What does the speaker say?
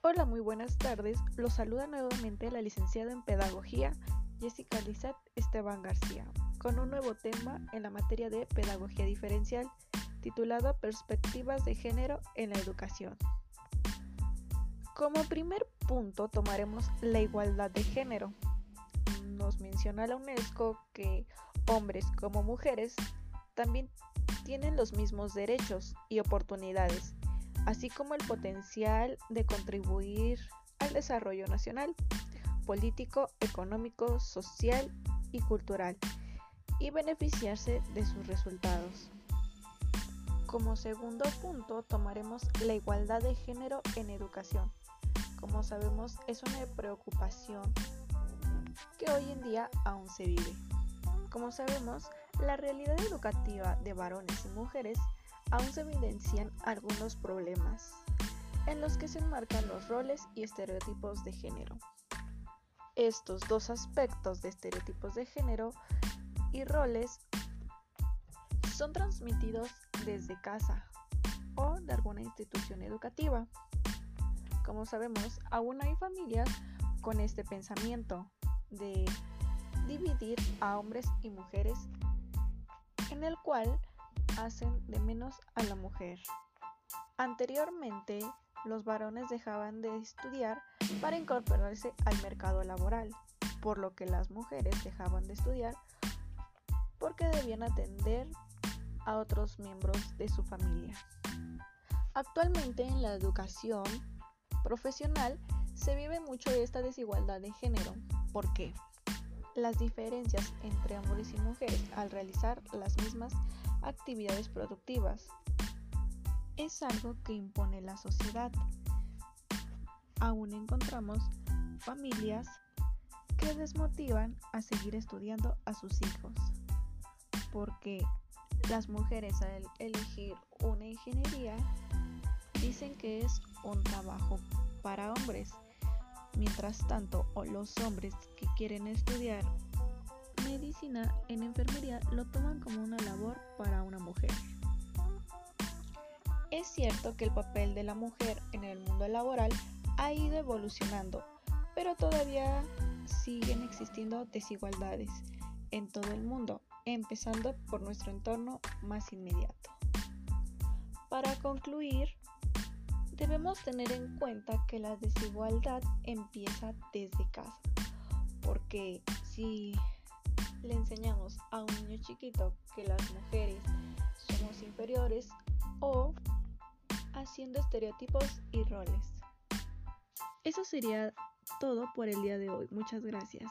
Hola, muy buenas tardes. Los saluda nuevamente la licenciada en Pedagogía Jessica Lizat Esteban García, con un nuevo tema en la materia de Pedagogía Diferencial, titulado Perspectivas de Género en la Educación. Como primer punto tomaremos la igualdad de género. Nos menciona la UNESCO que hombres como mujeres también tienen los mismos derechos y oportunidades así como el potencial de contribuir al desarrollo nacional, político, económico, social y cultural, y beneficiarse de sus resultados. Como segundo punto tomaremos la igualdad de género en educación. Como sabemos es una preocupación que hoy en día aún se vive. Como sabemos, la realidad educativa de varones y mujeres aún se evidencian algunos problemas en los que se enmarcan los roles y estereotipos de género. Estos dos aspectos de estereotipos de género y roles son transmitidos desde casa o de alguna institución educativa. Como sabemos, aún hay familias con este pensamiento de dividir a hombres y mujeres en el cual hacen de menos a la mujer. Anteriormente, los varones dejaban de estudiar para incorporarse al mercado laboral, por lo que las mujeres dejaban de estudiar porque debían atender a otros miembros de su familia. Actualmente en la educación profesional se vive mucho esta desigualdad de género. ¿Por qué? Las diferencias entre hombres y mujeres al realizar las mismas actividades productivas. Es algo que impone la sociedad. Aún encontramos familias que desmotivan a seguir estudiando a sus hijos, porque las mujeres al elegir una ingeniería dicen que es un trabajo para hombres, mientras tanto los hombres que quieren estudiar en enfermería lo toman como una labor para una mujer. Es cierto que el papel de la mujer en el mundo laboral ha ido evolucionando, pero todavía siguen existiendo desigualdades en todo el mundo, empezando por nuestro entorno más inmediato. Para concluir, debemos tener en cuenta que la desigualdad empieza desde casa, porque si le enseñamos a un niño chiquito que las mujeres somos inferiores o haciendo estereotipos y roles. Eso sería todo por el día de hoy. Muchas gracias.